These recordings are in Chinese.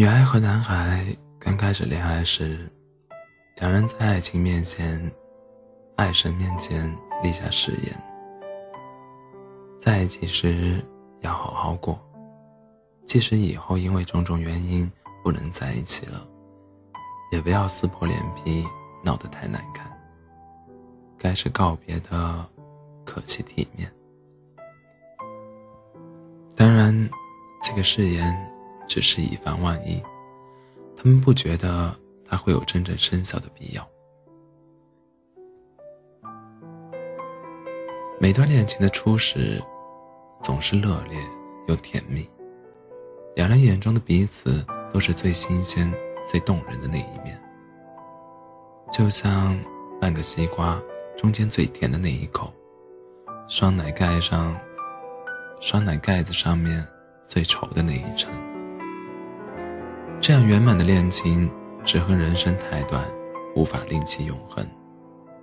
女孩和男孩刚开始恋爱时，两人在爱情面前、爱神面前立下誓言：在一起时要好好过，即使以后因为种种原因不能在一起了，也不要撕破脸皮闹得太难看。该是告别的，客气体面。当然，这个誓言。只是以防万一，他们不觉得它会有真正生效的必要。每段恋情的初始，总是热烈又甜蜜，两人眼中的彼此都是最新鲜、最动人的那一面。就像半个西瓜中间最甜的那一口，双奶盖上，双奶盖子上面最稠的那一层。这样圆满的恋情，只恨人生太短，无法令其永恒，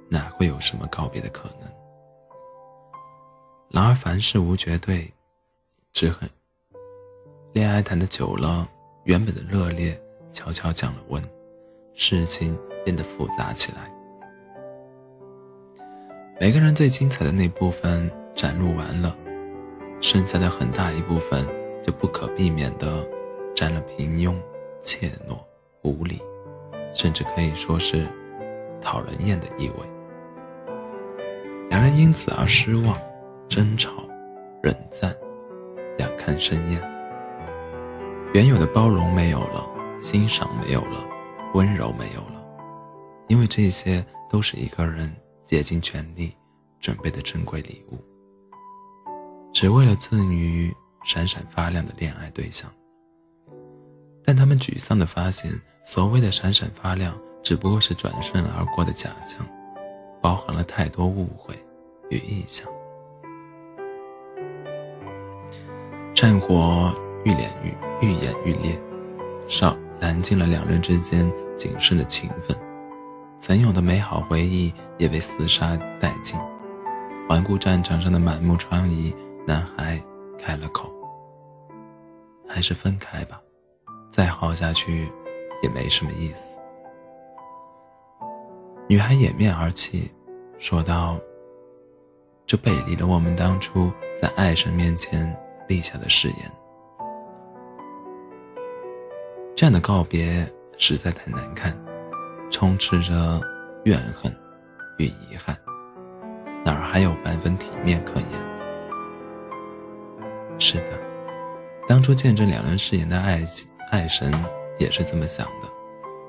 哪会有什么告别的可能？然而凡事无绝对，只恨恋爱谈的久了，原本的热烈悄悄降了温，事情变得复杂起来。每个人最精彩的那部分展露完了，剩下的很大一部分就不可避免的沾了平庸。怯懦、无礼，甚至可以说是讨人厌的意味。两人因此而失望、争吵、冷战，两看生厌。原有的包容没有了，欣赏没有了，温柔没有了，因为这些都是一个人竭尽全力准备的珍贵礼物，只为了赠予闪闪发亮的恋爱对象。但他们沮丧地发现，所谓的闪闪发亮，只不过是转瞬而过的假象，包含了太多误会与臆想。战火愈演愈愈演愈烈，烧燃尽了两人之间仅剩的情分，曾有的美好回忆也被厮杀殆尽。环顾战场上的满目疮痍，男孩开了口：“还是分开吧。”再耗下去，也没什么意思。女孩掩面而泣，说道：“这背离了我们当初在爱神面前立下的誓言。这样的告别实在太难看，充斥着怨恨与遗憾，哪儿还有半分体面可言？”是的，当初见证两人誓言的爱情。爱神也是这么想的，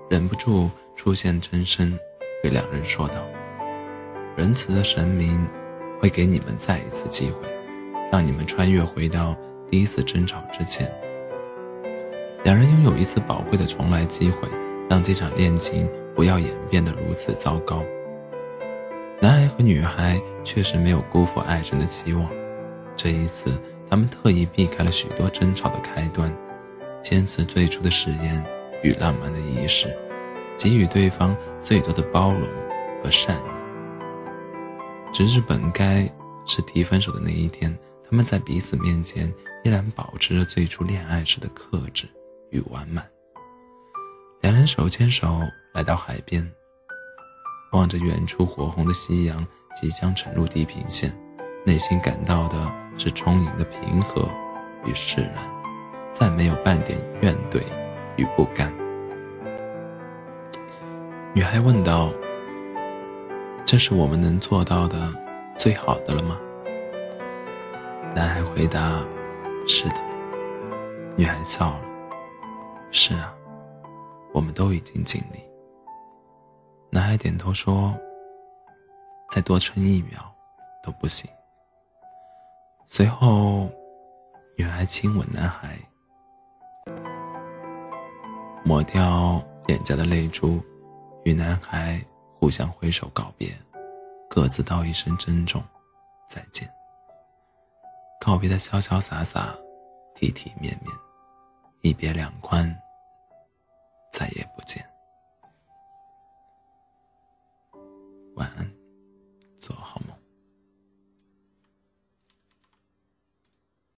忍不住出现真身，对两人说道：“仁慈的神明会给你们再一次机会，让你们穿越回到第一次争吵之前。两人拥有一次宝贵的重来机会，让这场恋情不要演变得如此糟糕。男孩和女孩确实没有辜负爱神的期望，这一次他们特意避开了许多争吵的开端。”坚持最初的誓言与浪漫的仪式，给予对方最多的包容和善意。直至本该是提分手的那一天，他们在彼此面前依然保持着最初恋爱时的克制与完满。两人手牵手来到海边，望着远处火红的夕阳即将沉入地平线，内心感到的是充盈的平和与释然。再没有半点怨怼与不甘。女孩问道：“这是我们能做到的最好的了吗？”男孩回答：“是的。”女孩笑了：“是啊，我们都已经尽力。”男孩点头说：“再多撑一秒都不行。”随后，女孩亲吻男孩。抹掉脸颊的泪珠，与男孩互相挥手告别，各自道一声珍重，再见。告别的潇潇洒洒，体体面面，一别两宽，